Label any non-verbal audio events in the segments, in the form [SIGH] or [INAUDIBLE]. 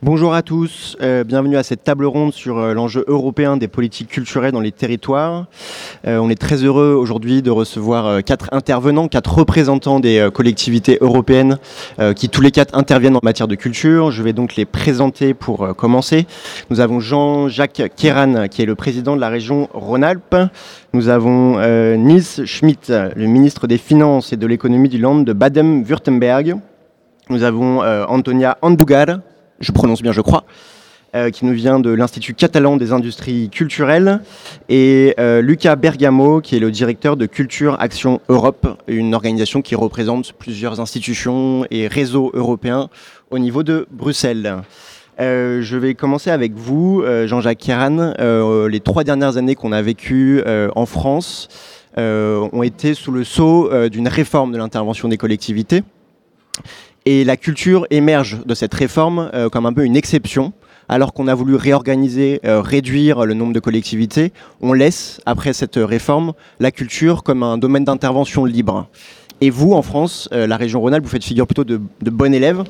Bonjour à tous, euh, bienvenue à cette table ronde sur euh, l'enjeu européen des politiques culturelles dans les territoires. Euh, on est très heureux aujourd'hui de recevoir quatre intervenants, quatre représentants des collectivités européennes qui tous les quatre interviennent en matière de culture. Je vais donc les présenter pour commencer. Nous avons Jean-Jacques Kéran qui est le président de la région Rhône-Alpes. Nous avons Nils Schmidt, le ministre des Finances et de l'économie du Land de Baden-Württemberg. Nous avons Antonia Andugar, je prononce bien, je crois, euh, qui nous vient de l'Institut catalan des industries culturelles, et euh, Lucas Bergamo, qui est le directeur de Culture Action Europe, une organisation qui représente plusieurs institutions et réseaux européens au niveau de Bruxelles. Euh, je vais commencer avec vous, Jean-Jacques Kéran. les trois dernières années qu'on a vécues en France ont été sous le sceau d'une réforme de l'intervention des collectivités. Et la culture émerge de cette réforme euh, comme un peu une exception. Alors qu'on a voulu réorganiser, euh, réduire le nombre de collectivités, on laisse, après cette réforme, la culture comme un domaine d'intervention libre. Et vous, en France, euh, la région Rhône-Alpes, vous faites figure plutôt de, de bon élève.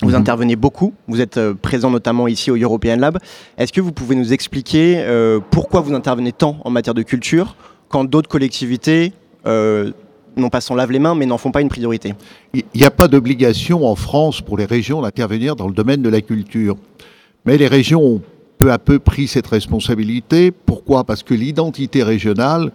Vous mhm. intervenez beaucoup, vous êtes présent notamment ici au European Lab. Est-ce que vous pouvez nous expliquer pourquoi vous intervenez tant en matière de culture quand d'autres collectivités non pas s'en lavent les mains, mais n'en font pas une priorité. Il n'y a pas d'obligation en France pour les régions d'intervenir dans le domaine de la culture. Mais les régions ont peu à peu pris cette responsabilité. Pourquoi? Parce que l'identité régionale,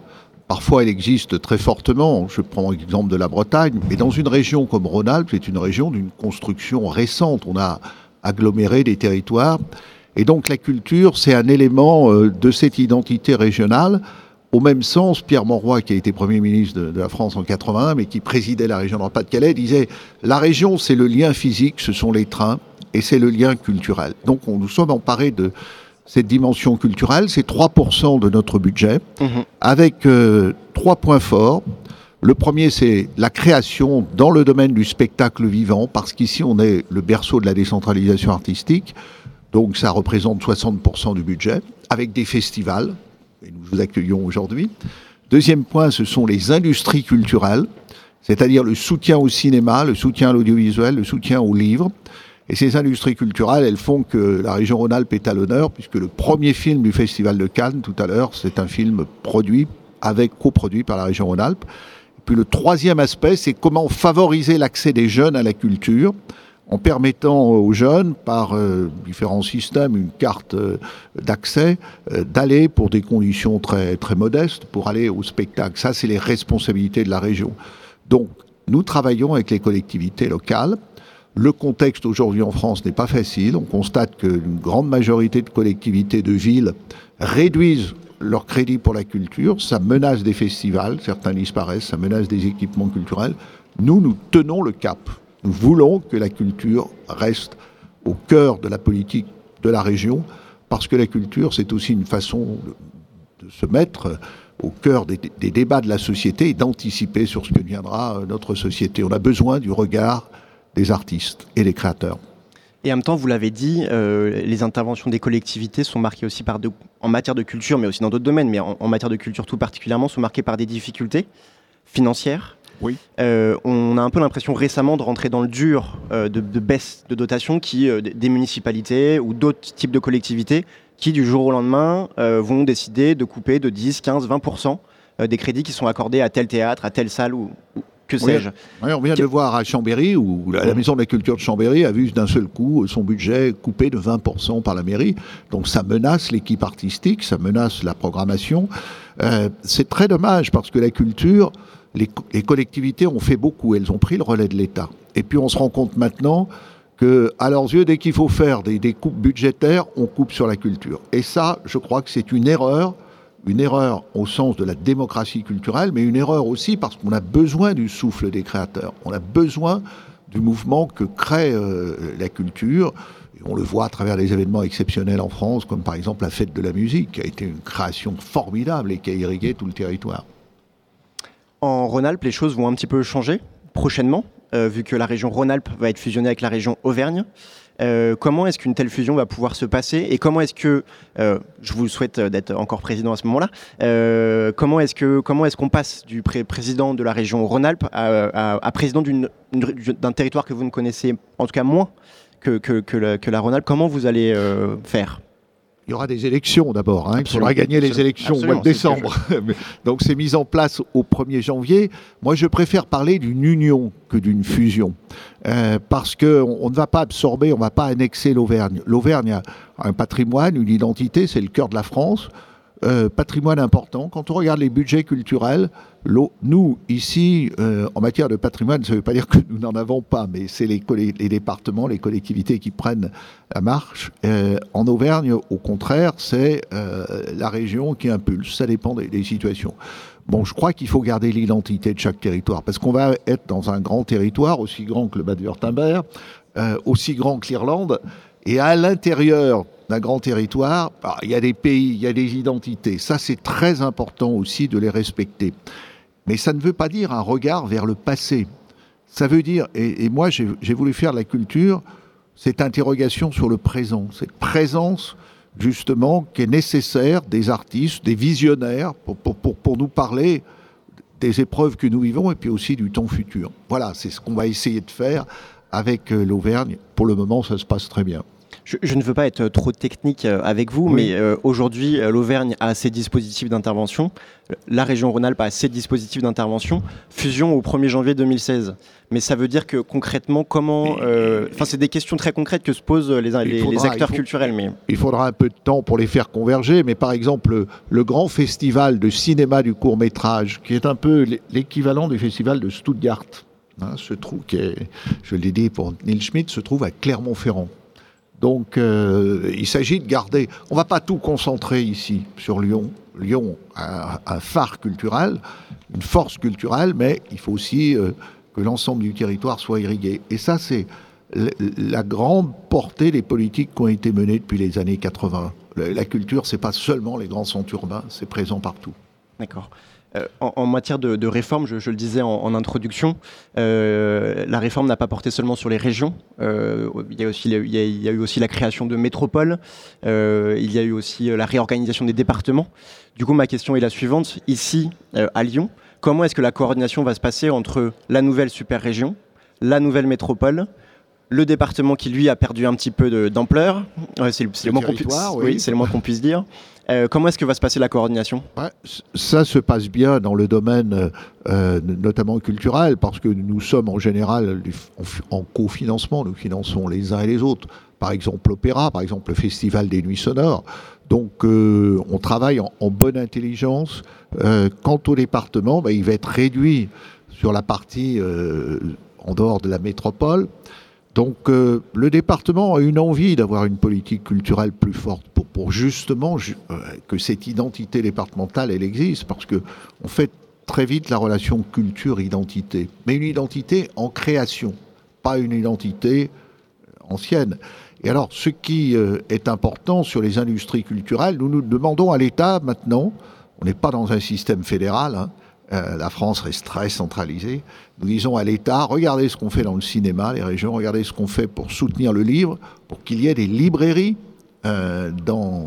parfois elle existe très fortement. Je prends l'exemple de la Bretagne, mais dans une région comme Rhône-Alpes, c'est une région d'une construction récente. On a aggloméré des territoires. Et donc la culture, c'est un élément euh, de cette identité régionale au même sens, Pierre Monroy, qui a été Premier ministre de, la France en 81, mais qui présidait la région de Pas-de-Calais, disait La région, c'est le lien physique, ce sont les trains, et c'est le lien culturel. Donc, on, nous sommes emparés de cette dimension culturelle. C'est 3% de notre budget, mhm. avec euh, trois points forts. Le premier, c'est la création dans le domaine du spectacle vivant, parce qu'ici, on est le berceau de la décentralisation artistique. Donc, ça représente 60% du budget, avec des festivals et nous vous accueillons aujourd'hui. Deuxième point, ce sont les industries culturelles, c'est-à-dire le soutien au cinéma, le soutien à l'audiovisuel, le soutien aux livres. Et ces industries culturelles, elles font que la région Rhône-Alpes est à l'honneur, puisque le premier film du Festival de Cannes, tout à l'heure, c'est un film produit, avec coproduit par la région Rhône-Alpes. Puis le troisième aspect, c'est comment favoriser l'accès des jeunes à la culture en permettant aux jeunes, par euh, différents systèmes, une carte euh, d'accès, euh, d'aller pour des conditions très, très modestes, pour aller au spectacle. Ça, c'est les responsabilités de la région. Donc, nous travaillons avec les collectivités locales. Le contexte aujourd'hui en France n'est pas facile. On constate qu'une grande majorité de collectivités de villes réduisent leur crédit pour la culture. Ça menace des festivals, certains disparaissent, ça menace des équipements culturels. Nous, nous tenons le cap. Nous voulons que la culture reste au cœur de la politique de la région, parce que la culture, c'est aussi une façon de, se mettre au cœur des, débats de la société et d'anticiper sur ce que deviendra euh, notre société. On a besoin du regard des artistes et des créateurs. Et en même temps, vous l'avez dit, euh, les interventions des collectivités sont marquées aussi par, en matière de culture, mais aussi dans d'autres domaines, mais en, matière de culture tout particulièrement, sont marquées par des difficultés financières, oui. Euh, on a un peu l'impression récemment de rentrer dans le dur euh, de, baisse de dotation qui, euh, des municipalités ou d'autres types de collectivités qui, du jour au lendemain, vont décider de couper de 10, 15, 20% des crédits qui sont accordés à tel théâtre, à telle salle ou, que sais-je. on vient de voir à Chambéry, où la, Maison de la Culture de Chambéry a vu d'un seul coup son budget coupé de 20% par la mairie. Donc ça menace l'équipe artistique, ça menace la programmation. c'est très dommage parce que la culture, les, collectivités ont fait beaucoup, elles ont pris le relais de l'État. Et puis on se rend compte maintenant que, à leurs yeux, dès qu'il faut faire des, coupes budgétaires, on coupe sur la culture. Et ça, je crois que c'est une erreur, une erreur au sens de la démocratie culturelle, mais une erreur aussi parce qu'on a besoin du souffle des créateurs. On a besoin du mouvement que crée euh, la culture. On le voit à travers des événements exceptionnels en France, comme par exemple la fête de la musique, qui a été une création formidable et qui a irrigué tout le territoire. En Rhône-Alpes, les choses vont un petit peu changer prochainement, euh, vu que la région Rhône-Alpes va être fusionnée avec la région Auvergne. Euh, comment est-ce qu'une telle fusion va pouvoir se passer et comment est-ce que, euh, je vous souhaite d'être encore président à ce moment-là, comment est-ce que est-ce qu'on passe du président de la région Rhône-Alpes à, président d'un territoire que vous ne connaissez en tout cas moins que, que, la, que la Rhône-Alpes? Comment vous allez faire? Il y aura des élections d'abord. Hein. Il faudra gagner les élections au mois de décembre. [LAUGHS] Donc c'est mis en place au 1er janvier. Moi, je préfère parler d'une union que d'une fusion. Euh, parce qu'on on ne va pas absorber, on ne va pas annexer l'Auvergne. L'Auvergne a un patrimoine, une identité, c'est le cœur de la France. Euh, patrimoine important. Quand on regarde les budgets culturels, nous, ici, euh, en matière de patrimoine, ça ne veut pas dire que nous n'en avons pas, mais c'est les, départements, les collectivités qui prennent la marche. Euh, en Auvergne, au contraire, c'est la région qui impulse. Ça dépend des, situations. Bon, je crois qu'il faut garder l'identité de chaque territoire, parce qu'on va être dans un grand territoire, aussi grand que le Bade-Wurtemberg, aussi grand que l'Irlande, et à l'intérieur d'un grand territoire, bah, il y a des pays, il y a des identités. Ça, c'est très important aussi de les respecter. Mais ça ne veut pas dire un regard vers le passé. Ça veut dire, et, moi j'ai voulu faire de la culture, cette interrogation sur le présent, cette présence justement qui est nécessaire des artistes, des visionnaires, pour, pour, nous parler des épreuves que nous vivons et puis aussi du temps futur. Voilà, c'est ce qu'on va essayer de faire avec euh, l'Auvergne. Pour le moment, ça se passe très bien. Je, ne veux pas être trop technique euh, avec vous, mais euh, aujourd'hui, euh, l'Auvergne a ses dispositifs d'intervention, la région Rhône-Alpes a ses dispositifs d'intervention, fusion au 1er janvier 2016. Mais ça veut dire que concrètement, comment... Enfin, c'est des questions très concrètes que se posent les, les, acteurs culturels. Mais... Il faudra un peu de temps pour les faire converger, mais par exemple, le, grand festival de cinéma du court métrage, qui est un peu l'équivalent du festival de Stuttgart, hein, se trouve, qui est, je l'ai dit pour Neil Schmidt, se trouve à Clermont-Ferrand. Donc euh, il s'agit de garder, on ne va pas tout concentrer ici sur Lyon. Lyon a un phare culturel, une force culturelle, mais il faut aussi euh, que l'ensemble du territoire soit irrigué. Et ça, c'est la grande portée des politiques qui ont été menées depuis les années 80. La culture, c'est pas seulement les grands centres urbains, c'est présent partout. D'accord. Euh, en, matière de, réforme, je, le disais en, introduction, euh, la réforme n'a pas porté seulement sur les régions. Euh, il, y a aussi, il, y a, eu aussi la création de métropoles. il y a eu aussi la réorganisation des départements. Du coup, ma question est la suivante. Ici, à Lyon, comment est-ce que la coordination va se passer entre la nouvelle super région, la nouvelle métropole, le département qui lui a perdu un petit peu d'ampleur, c'est le, moins qu'on puisse dire, euh, comment est-ce que va se passer la coordination? Ça se passe bien dans le domaine euh, notamment culturel, parce que nous sommes en général en, cofinancement, nous finançons les uns et les autres. Par exemple l'opéra, par exemple le Festival des Nuits Sonores. Donc euh, on travaille en, bonne intelligence. quant au département, bah, il va être réduit sur la partie en dehors de la métropole. Donc le département a une envie d'avoir une politique culturelle plus forte pour justement euh, que cette identité départementale, elle existe, parce que on fait très vite la relation culture-identité, mais une identité en création, pas une identité ancienne. Et alors, ce qui euh, est important sur les industries culturelles, nous nous demandons à l'État maintenant, on n'est pas dans un système fédéral, hein, euh, la France reste très centralisée, nous disons à l'État, regardez ce qu'on fait dans le cinéma, les régions, regardez ce qu'on fait pour soutenir le livre, pour qu'il y ait des librairies euh,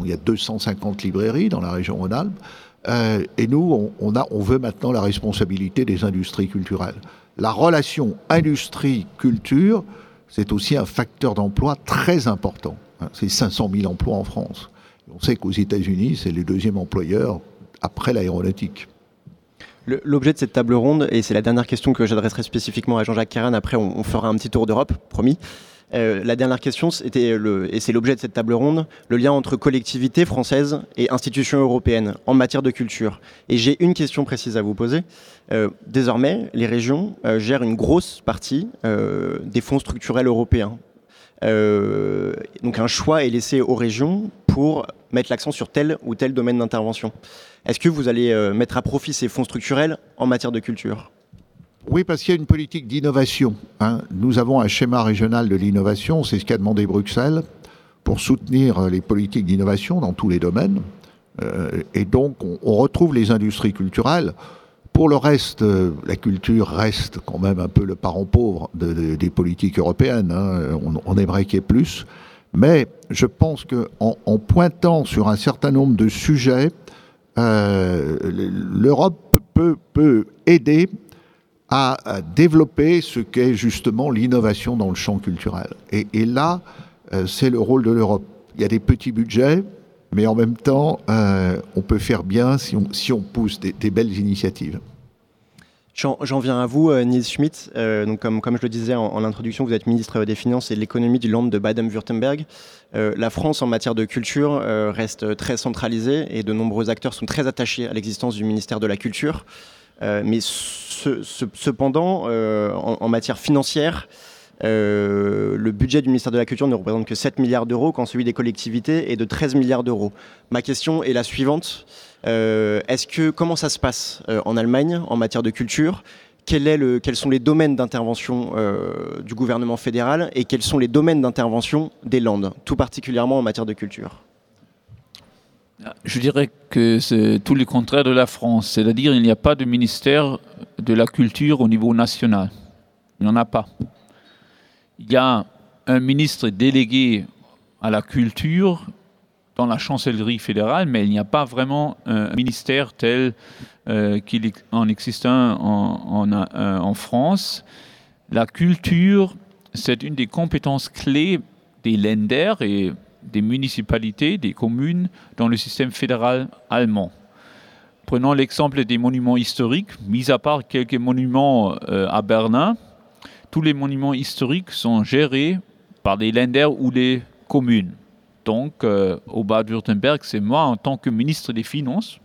il y a 250 librairies dans la région Rhône-Alpes. Euh, et nous, on, on veut maintenant la responsabilité des industries culturelles. La relation industrie-culture, c'est aussi un facteur d'emploi très important. Hein. c'est 500 000 emplois en France. On sait qu'aux États-Unis, c'est le deuxième employeur après l'aéronautique. L'objet de cette table ronde, et c'est la dernière question que j'adresserai spécifiquement à Jean-Jacques Caron, après on, fera un petit tour d'Europe, promis. Euh, la dernière question, c'était le, et c'est l'objet de cette table ronde, le lien entre collectivités françaises et institutions européennes en matière de culture. Et j'ai une question précise à vous poser. Euh, désormais, les régions euh, gèrent une grosse partie des fonds structurels européens. donc un choix est laissé aux régions pour mettre l'accent sur tel ou tel domaine d'intervention. Est-ce que vous allez mettre à profit ces fonds structurels en matière de culture? Oui, parce qu'il y a une politique d'innovation. Hein. Nous avons un schéma régional de l'innovation, c'est ce qu'a demandé Bruxelles, pour soutenir les politiques d'innovation dans tous les domaines. Euh, et donc, on, retrouve les industries culturelles. Pour le reste, euh, la culture reste quand même un peu le parent pauvre des politiques européennes. Hein. On, aimerait qu'il y ait plus. Mais je pense qu'en en, pointant sur un certain nombre de sujets, euh, l'Europe peut, peut aider à, développer ce qu'est justement l'innovation dans le champ culturel. Et, là, euh, c'est le rôle de l'Europe. Il y a des petits budgets, mais en même temps, euh, on peut faire bien si on, si on pousse des, belles initiatives. J'en viens à vous, Nils Schmidt. donc comme, je le disais en, introduction, vous êtes ministre des Finances et de l'économie du Land de Baden-Württemberg. la France, en matière de culture, reste très centralisée et de nombreux acteurs sont très attachés à l'existence du ministère de la Culture. Euh, mais cependant, euh, en, matière financière, euh, le budget du ministère de la Culture ne représente que 7 milliards d'euros quand celui des collectivités est de 13 milliards d'euros. Ma question est la suivante. Est-ce que, comment ça se passe en Allemagne en matière de culture? Quels sont les domaines d'intervention du gouvernement fédéral et quels sont les domaines d'intervention des Landes, tout particulièrement en matière de culture? Je dirais que c'est tout le contraire de la France, c'est-à-dire il n'y a pas de ministère de la culture au niveau national. Il n'y en a pas. Il y a un ministre délégué à la culture dans la chancellerie fédérale, mais il n'y a pas vraiment un ministère tel euh, qu'il en existe un en, euh, en France. La culture, c'est une des compétences clés des lenders et des municipalités, des communes dans le système fédéral allemand. Prenons l'exemple des monuments historiques. Mis à part quelques monuments euh, à Berlin, tous les monuments historiques sont gérés par des Länder ou des communes. Donc, euh, au Bad-Württemberg, c'est moi, en tant que ministre des Finances,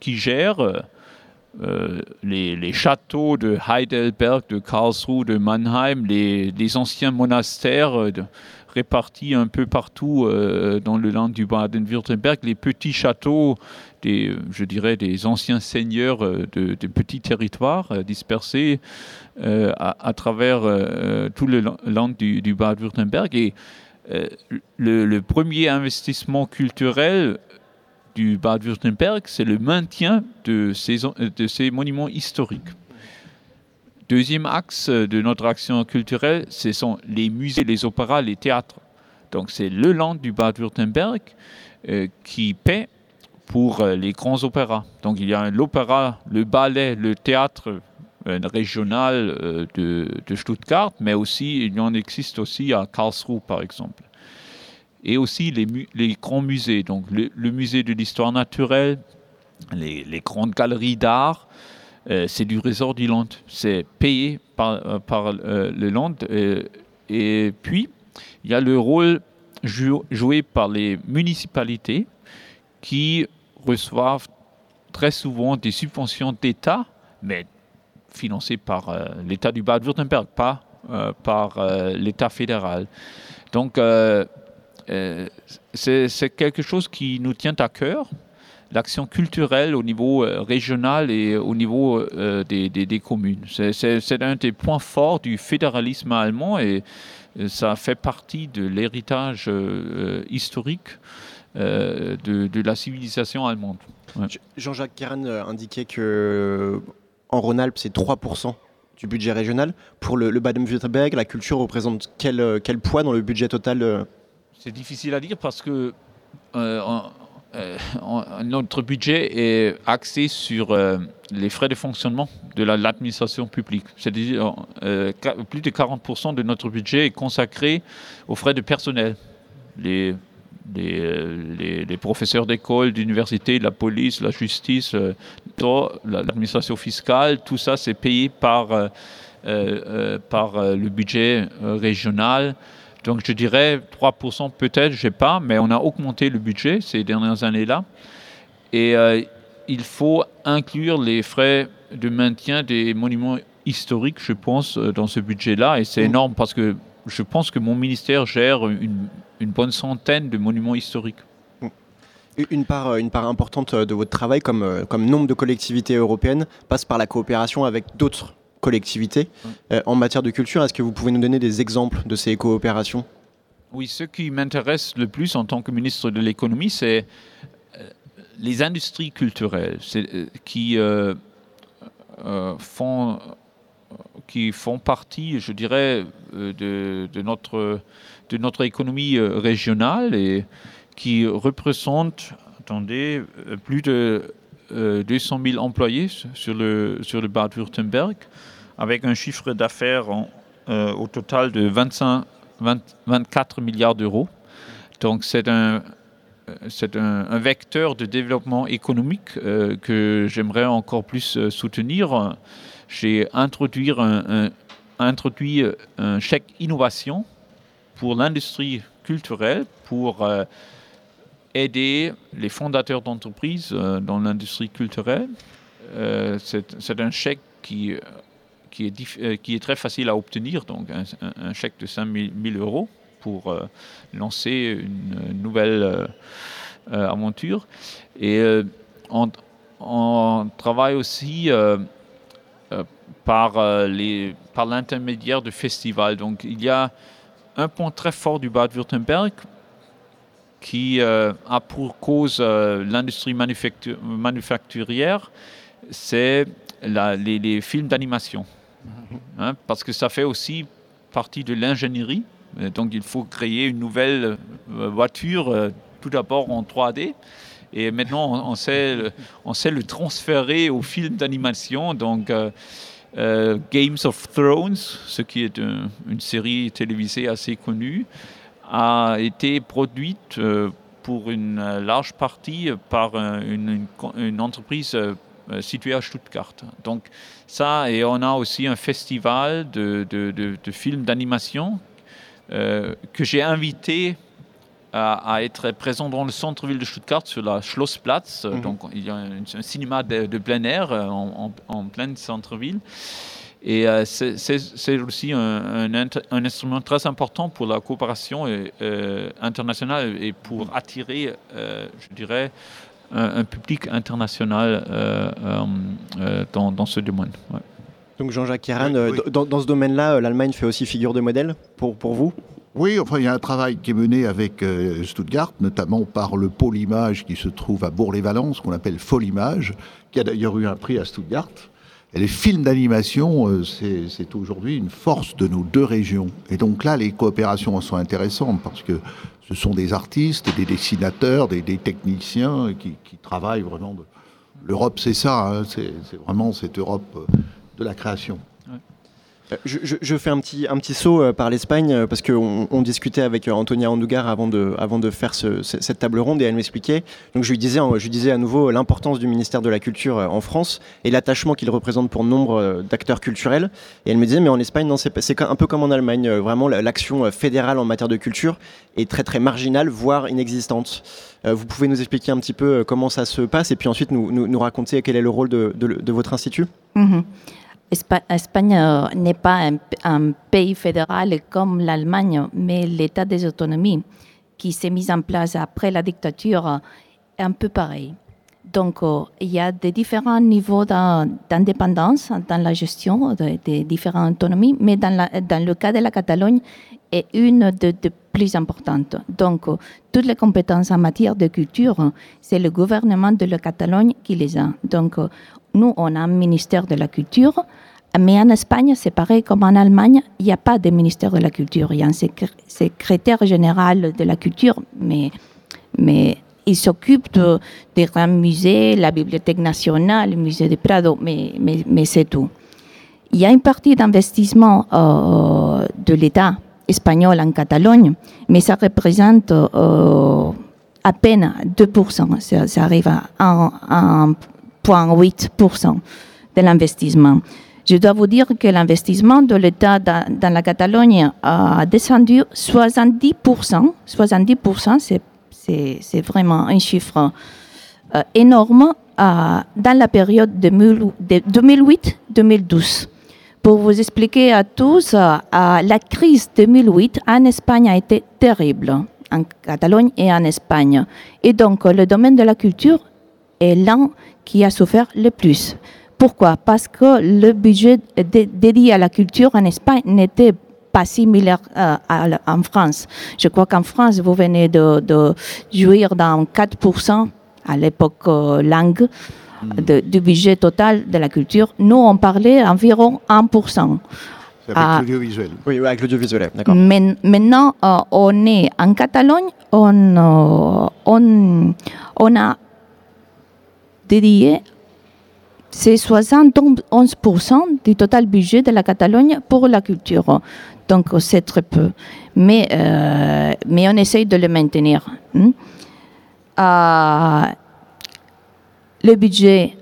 qui gère euh, les, châteaux de Heidelberg, de Karlsruhe, de Mannheim, les, anciens monastères. De, répartis un peu partout euh, dans le land du Baden-Württemberg, les petits châteaux, des, je dirais des anciens seigneurs euh, de, petits territoires euh, dispersés à, travers tout le land du, du Baden-Württemberg. Et le, premier investissement culturel du Bade-Württemberg, c'est le maintien de ces, de ces monuments historiques. Deuxième axe de notre action culturelle, ce sont les musées, les opéras, les théâtres. Donc c'est le land du Bade-Württemberg euh, qui paie pour euh, les grands opéras. Donc il y a l'opéra, le ballet, le théâtre euh, régional de, Stuttgart, mais aussi il y en existe aussi à Karlsruhe par exemple. Et aussi les, grands musées, donc le, musée de l'histoire naturelle, les, grandes galeries d'art, euh, c'est du ressort du Land. C'est payé par, euh, par euh, le Land. et puis, il y a le rôle joué par les municipalités qui reçoivent très souvent des subventions d'État, mais financées par l'État du Bade-Württemberg, pas par l'État fédéral. Donc, c'est quelque chose qui nous tient à cœur l'action culturelle au niveau euh, régional et au niveau euh, des, communes. C'est un des points forts du fédéralisme allemand et euh, ça fait partie de l'héritage historique de, de, la civilisation allemande. Jean-Jacques Kern indiquait que en Rhône-Alpes, c'est 3% du budget régional. Pour le, Baden-Württemberg, la culture représente quel, quel, poids dans le budget total C'est difficile à dire parce que euh, notre budget est axé sur euh, les frais de fonctionnement de l'administration publique. C'est-à-dire euh, plus de 40% de notre budget est consacré aux frais de personnel. Les, les, professeurs d'école, d'université, la police, la justice, l'administration fiscale, tout ça c'est payé par, par le budget régional. Donc je dirais 3% peut-être, je sais pas, mais on a augmenté le budget ces dernières années-là. Et euh, il faut inclure les frais de maintien des monuments historiques, je pense, euh, dans ce budget-là. Et c'est mmh. énorme parce que je pense que mon ministère gère une, bonne centaine de monuments historiques. Une part, une part importante de votre travail, comme, comme nombre de collectivités européennes, passe par la coopération avec d'autres collectivités. Euh, en matière de culture, est-ce que vous pouvez nous donner des exemples de ces coopérations? Oui, ce qui m'intéresse le plus en tant que ministre de l'économie, c'est euh, les industries culturelles euh, qui, font, qui font partie, je dirais, de, de, notre, de notre économie régionale et qui représentent, attendez, plus de 200 000 employés sur le, sur le Bad-Württemberg avec un chiffre d'affaires au total de 25, 24 milliards d'euros. Donc c'est un, c'est un, vecteur de développement économique que j'aimerais encore plus soutenir. J'ai introduit un chèque innovation pour l'industrie culturelle, pour aider les fondateurs d'entreprises euh, dans l'industrie culturelle. Euh, c'est un chèque qui, est euh, très facile à obtenir, donc un, chèque de 5 000 euros pour lancer une nouvelle aventure. Et on, travaille aussi par l'intermédiaire par de festivals. Donc il y a un point très fort du Bad-Württemberg qui euh, a pour cause euh, l'industrie manufacturière, c'est les, films d'animation. Mhm. Hein, parce que ça fait aussi partie de l'ingénierie. Euh, donc il faut créer une nouvelle voiture, tout d'abord en 3D. Et maintenant, on, sait, on sait le transférer au film d'animation. Donc, Games of Thrones, ce qui est une série télévisée assez connue, a été produite euh, pour une large partie par une, entreprise euh, située à Stuttgart. Donc ça, et on a aussi un festival de, films d'animation euh, que j'ai invité à, être présent dans le centre-ville de Stuttgart, sur la Schlossplatz. Mhm. Donc il y a un, cinéma de, plein air en, en plein centre-ville. Et euh, c'est aussi un, un, instrument très important pour la coopération euh, internationale et pour attirer, euh, je dirais, un, public international dans, dans, ce domaine. Donc Jean-Jacques Kéran, dans, dans, ce domaine-là, l'Allemagne fait aussi figure de modèle pour, pour vous? Oui, enfin, il y a un travail qui est mené avec Stuttgart, notamment par le pôle image qui se trouve à Bourg-les-Valences, qu'on appelle Folimage, qui a d'ailleurs eu un prix à Stuttgart. Et les films d'animation, euh, c'est aujourd'hui une force de nos deux régions. Et donc là, les coopérations sont intéressantes parce que ce sont des artistes, des dessinateurs, des, techniciens qui, travaillent vraiment. L'Europe, c'est ça, hein, c'est vraiment cette Europe euh, de la création. Euh, je, fais un petit, un petit saut euh, par l'Espagne euh, parce qu'on on discutait avec Antonia Andugar avant de, avant de faire cette table ronde et elle m'expliquait. Donc je lui disais, je lui disais à nouveau l'importance du ministère de la Culture en France et l'attachement qu'il représente pour nombre d'acteurs culturels. Et elle me disait, mais en Espagne, c'est un peu comme en Allemagne. Vraiment, l'action fédérale en matière de culture est très très marginale, voire inexistante. vous pouvez nous expliquer un petit peu comment ça se passe et puis ensuite nous, nous, raconter quel est le rôle de, de, votre institut? Mm-hmm. Espagne euh, n'est pas un, pays fédéral comme l'Allemagne, mais l'État des autonomies qui s'est mis en place après la dictature est un peu pareil. Donc, euh, il y a des différents niveaux d'indépendance dans la gestion des différentes autonomies, mais dans, le cas de la Catalogne, est une des de plus importantes. Donc, euh, toutes les compétences en matière de culture, c'est le gouvernement de la Catalogne qui les a. Donc, nous, on a un ministère de la Culture, mais en Espagne, c'est pareil comme en Allemagne, il n'y a pas de ministère de la Culture. Il y a un secrétaire général de la Culture, mais, il s'occupe de, des grands musées, la Bibliothèque nationale, le musée de Prado, mais, c'est tout. Il y a une partie d'investissement euh, de l'État espagnol en Catalogne, mais ça représente euh, à peine 2%. Ça, ça arrive à 1,8% de l'investissement. Je dois vous dire que l'investissement de l'État dans, la Catalogne a descendu 70%. 70%, c'est vraiment un chiffre euh, énorme euh, dans la période de 2008-2012. Pour vous expliquer à tous, euh, la crise 2008 en Espagne a été terrible, en Catalogne et en Espagne. Et donc, le domaine de la culture est l'un qui a souffert le plus. Pourquoi? Parce que le budget dédié à la culture en Espagne n'était pas similaire euh, en France. Je crois qu'en France, vous venez de, jouir dans 4% à l'époque euh, langue hmm. du budget total de la culture. Nous, on parlait environ 1%. Avec ah. l'audiovisuel. Oui, avec l'audiovisuel, d'accord. Maintenant, euh, on est en Catalogne, on, on, on a dédié c'est 71% du total budget de la Catalogne pour la culture. Donc c'est très peu. Mais, euh, on essaye de le maintenir. Hein. Euh, le budget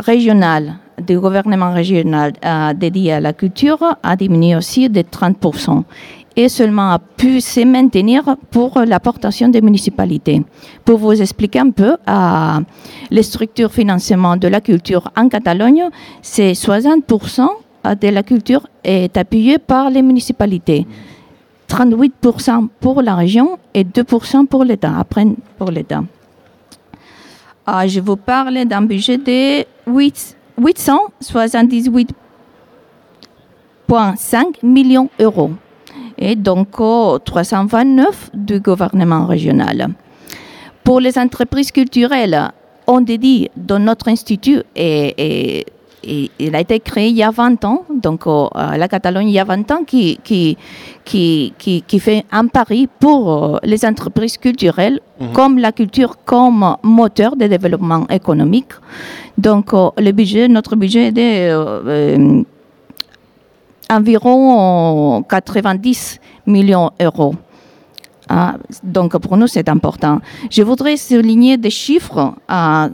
régional du gouvernement régional dédié à la culture a diminué aussi de 30% et seulement a pu se maintenir pour l'apportation des municipalités. Pour vous expliquer un peu, les structures financement de la culture en Catalogne, c'est 60% de la culture est appuyée par les municipalités. 38% pour la région et 2% pour l'État, après pour l'État. Euh, je vous parle d'un budget de 878,5 millions d'euros et donc 329 du gouvernement régional. Pour les entreprises culturelles, on dédie dans notre institut et, il a été créé il y a 20 ans, donc à la Catalogne il y a 20 ans, qui, qui, qui, qui, fait un pari pour euh, les entreprises culturelles, mhm. comme la culture comme moteur de développement économique. Donc le budget, notre budget est de euh, environ 90 millions d'euros. Ah, donc pour nous, c'est important. Je voudrais souligner des chiffres euh,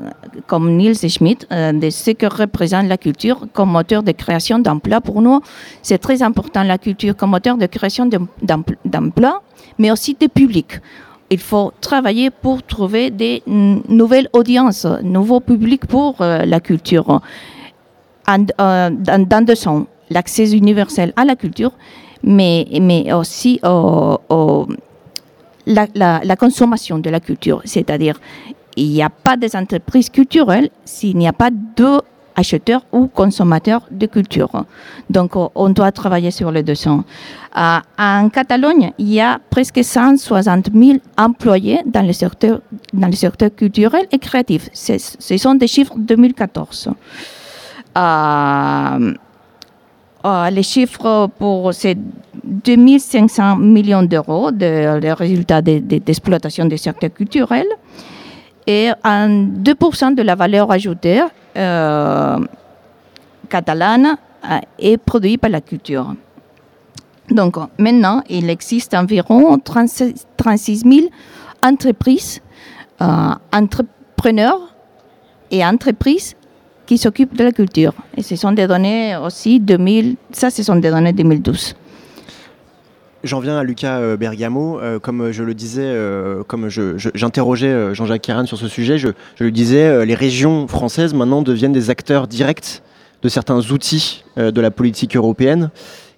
comme Niels Schmidt euh, de ce que représente la culture comme moteur de création d'emplois. Pour nous, c'est très important la culture comme moteur de création d'emplois, mais aussi de public. Il faut travailler pour trouver des nouvelles audiences, nouveaux publics pour euh, la culture. dans, dans deux sens l'accès universel à la culture, mais, mais aussi la, consommation de la culture. C'est-à-dire, il n'y a pas des entreprises culturelles s'il n'y a pas de acheteurs ou consommateurs de culture. Donc, on doit travailler sur les deux sens. Euh, en Catalogne, il y a presque 160 000 employés dans le secteur, dans le secteur culturel et créatif. Ce sont des chiffres 2014. Euh, euh, les chiffres pour ces 2500 millions d'euros de, résultats d'exploitation des secteurs culturels et en 2% de la valeur ajoutée euh, catalane euh, est produite par la culture. Donc maintenant, il existe environ 36, 000 entreprises, entrepreneurs et entreprises qui s'occupent de la culture. Et ce sont des données aussi 2000, ça ce sont des données 2012. J'en viens à Lucas euh, Bergamo. Euh, comme je le disais, euh, comme j'interrogeais Jean-Jacques Caran sur ce sujet, je, je lui disais, les régions françaises maintenant deviennent des acteurs directs de certains outils de la politique européenne.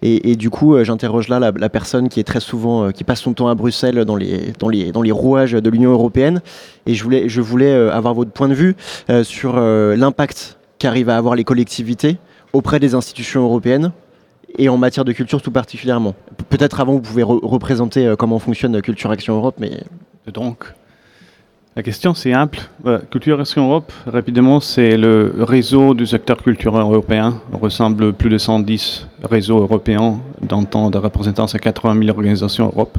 Et, du coup, j'interroge là la, personne qui est très souvent, qui passe son temps à Bruxelles dans les, dans les, dans les rouages de l'Union européenne. Et je voulais, je voulais avoir votre point de vue sur l'impact qu'arrivent à avoir les collectivités auprès des institutions européennes et en matière de culture tout particulièrement. Peut-être avant, vous pouvez représenter euh, comment fonctionne Culture Action Europe, mais... Donc, la question c'est simple. Culture Action Europe, rapidement, c'est le réseau du secteur culturel européen. On ressemble plus de 110 réseaux européens d'un temps de représentance à 80 000 organisations Europe.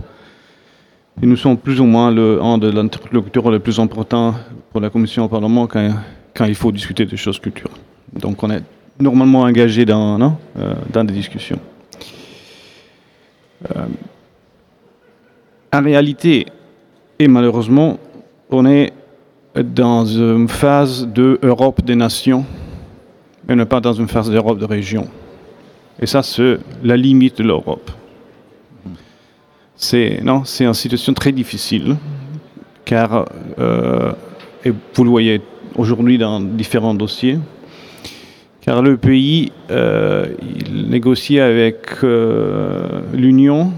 Et nous sommes plus ou moins le, un de l'interlocuteur le plus important pour la Commission au Parlement quand quand il faut discuter des choses culturelles. Donc on est normalement engagé dans, euh, dans des discussions. Euh, en réalité, et malheureusement, on est dans une phase de Europe des nations, mais non pas dans une phase d'Europe de région. Et ça, c'est la limite de l'Europe. C'est non, c'est une situation très difficile, car euh, et vous le voyez aujourd'hui dans différents dossiers, car le pays euh, négocie avec euh, l'Union,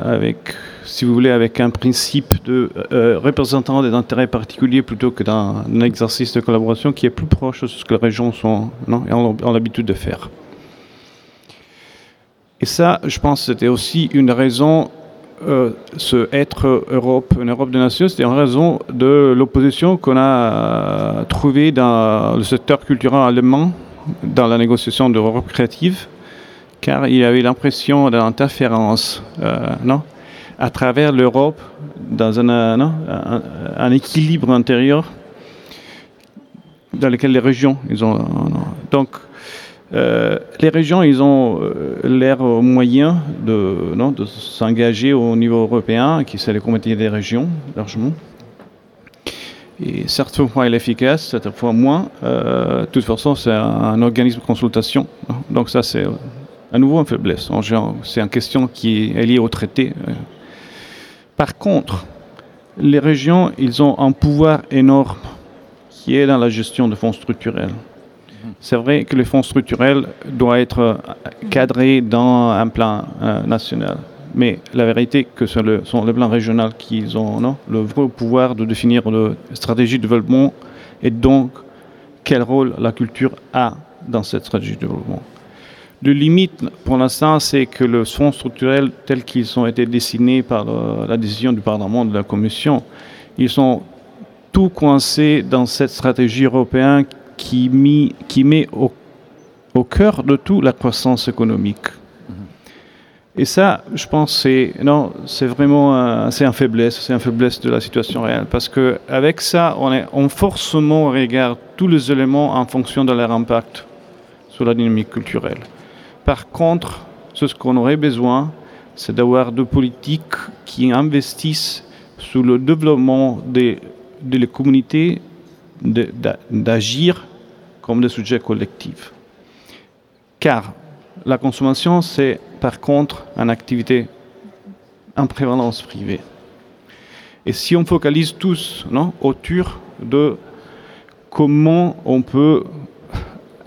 avec, si vous voulez, avec un principe de représentant des intérêts particuliers plutôt que d'un exercice de collaboration qui est plus proche de ce que les régions sont, non, ont, l'habitude de faire. Et ça, je pense, c'était aussi une raison euh, ce être Europe, une Europe des nations, c'était en raison de l'opposition qu'on a trouvée dans le secteur culturel allemand dans la négociation de l'Europe créative, car il y avait l'impression d'interférence euh, non, à travers l'Europe dans un, un, équilibre intérieur dans lesquels les régions, ont. Donc, euh, les régions, ils ont euh, l'air moyen de, s'engager au niveau européen, qui c'est le comité des régions, largement. Et certaines il est efficace, certaines fois moins. Euh, de toute façon, c'est un, organisme de consultation. Donc ça, c'est à nouveau une faiblesse. C'est une question qui est liée au traité. Par contre, les régions, ils ont un pouvoir énorme qui est dans la gestion de fonds structurels. C'est vrai que les fonds structurels doivent être cadrés dans un plan euh, national. Mais la vérité, que ce sont les plans régionaux qui ont le vrai pouvoir de définir la stratégie de développement et donc quel rôle la culture a dans cette stratégie de développement. Le limite, pour l'instant, c'est que les fonds structurels, tels qu'ils ont été dessinés par la décision du Parlement, de la Commission, ils sont tout coincés dans cette stratégie européenne qui, met au, au cœur de tout la croissance économique. Et ça, je pense, c'est non, c'est vraiment c'est un faiblesse, c'est une faiblesse de la situation réelle, parce que avec ça, on, est, on forcément regarde tous les éléments en fonction de leur impact sur la dynamique culturelle. Par contre, ce qu'on aurait besoin, c'est d'avoir des politiques qui investissent sur le développement des, de la communauté, d'agir comme des sujets collectifs. Car la consommation, c'est par contre une activité en prévalence privée. Et si on focalise tous non, autour de comment on peut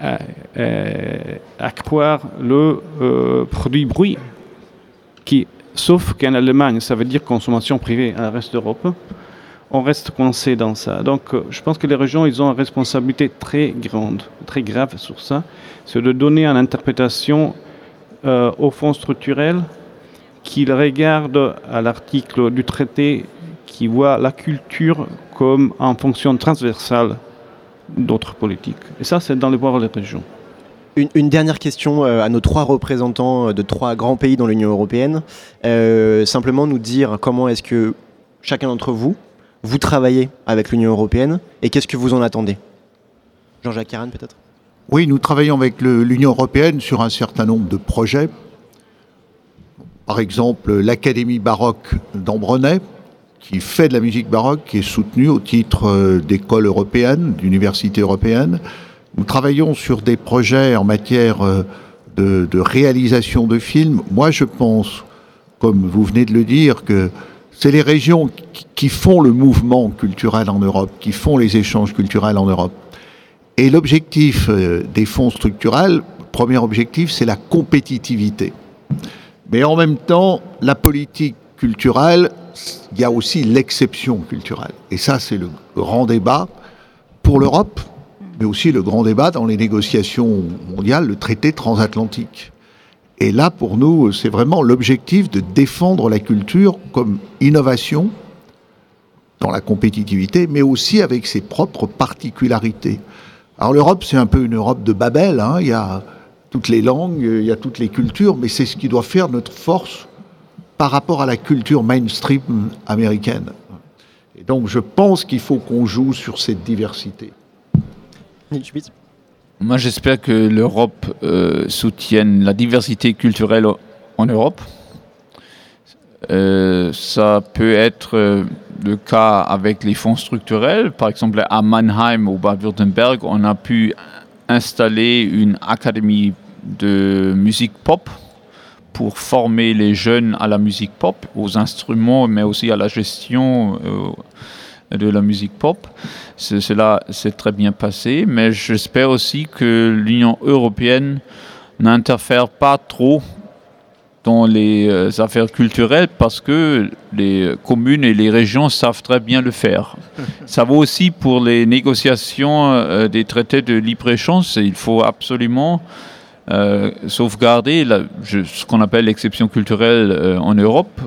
euh, euh, accroître le euh, produit bruit, qui, sauf qu'en Allemagne, ça veut dire consommation privée à reste d'Europe, on reste coincé dans ça. Donc, je pense que les régions, ils ont une responsabilité très grande, très grave sur ça, c'est de donner une interprétation au fonds structurel qu'il regarde à l'article du traité qui voit la culture comme en fonction transversale d'autres politiques. Et ça, c'est dans les pouvoirs des régions. Une, dernière question euh, à nos trois représentants de trois grands pays dans l'Union européenne. Euh, simplement nous dire comment est-ce que chacun d'entre vous, vous travaillez avec l'Union européenne et qu'est-ce que vous en attendez? Jean-Jacques Caran peut-être? Oui, nous travaillons avec l'Union européenne sur un certain nombre de projets. Par exemple, l'Académie baroque d'Ambronay, qui fait de la musique baroque, qui est soutenue au titre euh, d'école européenne, d'université européenne. Nous travaillons sur des projets en matière euh, de, réalisation de films. Moi, je pense, comme vous venez de le dire, que c'est les régions qui font le mouvement culturel en Europe, qui font les échanges culturels en Europe. Et l'objectif euh, des fonds structurels, premier objectif, c'est la compétitivité. Mais en même temps, la politique culturelle, il y a aussi l'exception culturelle. Et ça, c'est le grand débat pour l'Europe, mais aussi le grand débat dans les négociations mondiales, le traité transatlantique. Et là, pour nous, c'est vraiment l'objectif de défendre la culture comme innovation dans la compétitivité, mais aussi avec ses propres particularités. Alors l'Europe, c'est un peu une Europe de Babel. Hein. Il y a toutes les langues, il y a toutes les cultures, mais c'est ce qui doit faire notre force par rapport à la culture mainstream américaine. Et donc je pense qu'il faut qu'on joue sur cette diversité. Moi j'espère que l'Europe euh, soutienne la diversité culturelle en Europe. Euh, ça peut être euh, le cas avec les fonds structurels. Par exemple, à Mannheim, au Bad-Württemberg, on a pu installer une académie de musique pop pour former les jeunes à la musique pop, aux instruments, mais aussi à la gestion euh, de la musique pop. Cela s'est très bien passé, mais j'espère aussi que l'Union européenne n'interfère pas trop dans les euh, affaires culturelles parce que les communes et les régions savent très bien le faire. [LAUGHS] Ça vaut aussi pour les négociations euh, des traités de libre-échange. Il faut absolument euh, sauvegarder ce qu'on appelle l'exception culturelle en Europe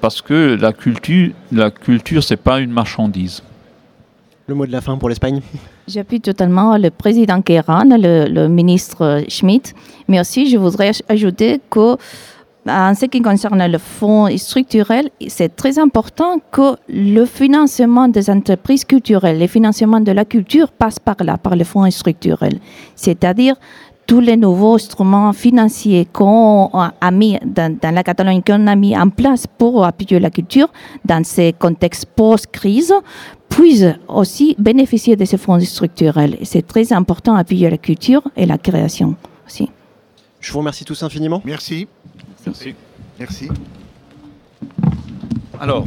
parce que la culture, la culture, c'est pas une marchandise. Le mot de la fin pour l'Espagne. J'appuie totalement le président Kéran, le, le ministre Schmidt, mais aussi je voudrais ajouter que en ce qui concerne le fonds structurel, c'est très important que le financement des entreprises culturelles, le financement de la culture passe par là, par le fonds structurel. C'est-à-dire tous les nouveaux instruments financiers qu'on a mis dans, la Catalogne, qu'on a mis en place pour appuyer la culture dans ces contextes post-crise, puissent aussi bénéficier de ces fonds structurels. C'est très important d'appuyer la culture et la création aussi. Je vous remercie tous infiniment. Merci. Merci. Merci. Alors,